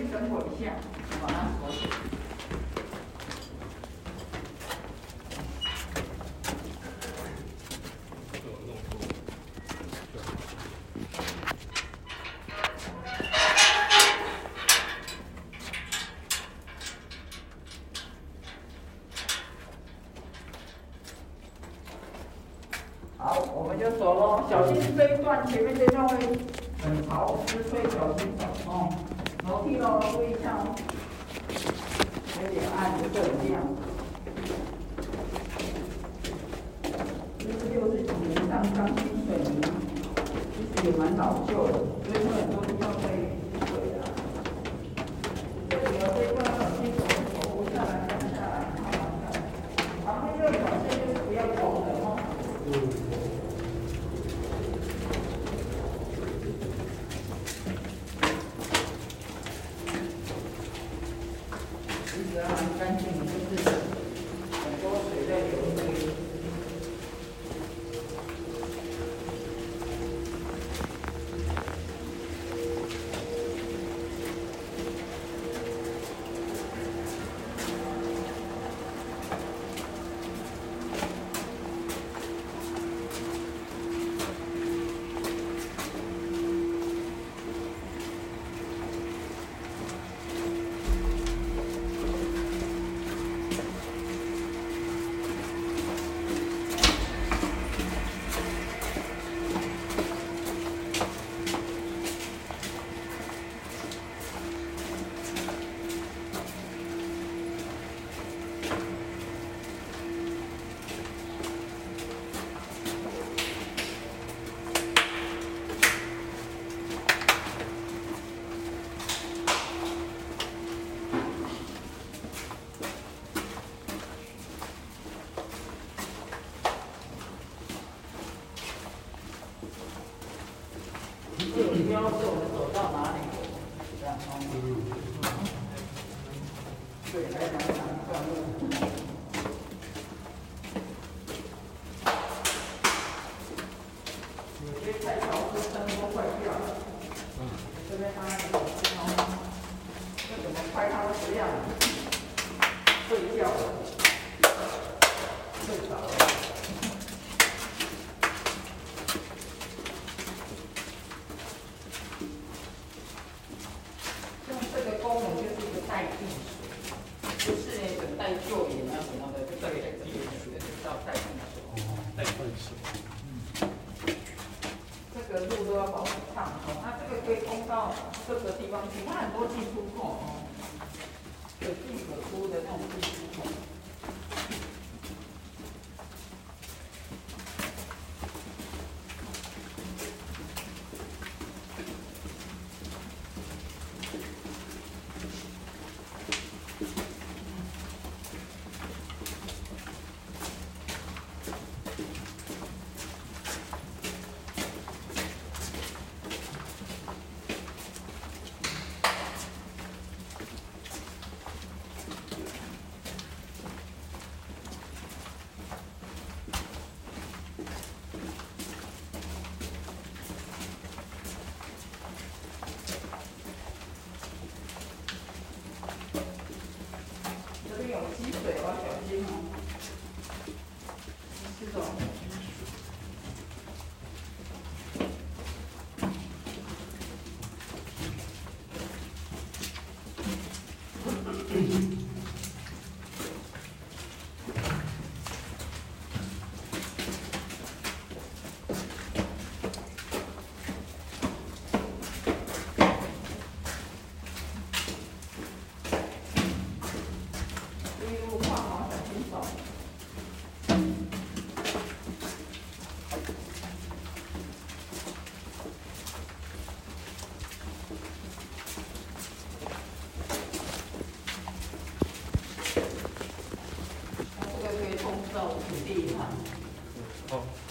先等我一下，把它锁。好，我们就走喽，小心这一段，前面这段会很潮湿，所以小心楼梯喽，注意一下哦，有点暗，有点亮。这是六十几年上钢筋水泥，其实也蛮老旧的，所以说很多地方会只要很干净，就是很多水在流。标示我们走到哪里，这样方便。对，还有哪哪一段路？有些太潮湿，灯都坏掉了。嗯。这边安安有灯哦。这怎么开它都不亮？睡觉了。睡着了。带进水，就是那种带旧盐啊什么的，就对的，这个水叫带进水。哦，带进水。嗯。这个路都要保持畅通，它这个可以通到各个地方去，它很多进出口哦，有进可出的那种进出口。这有积水了小心啊这种到好。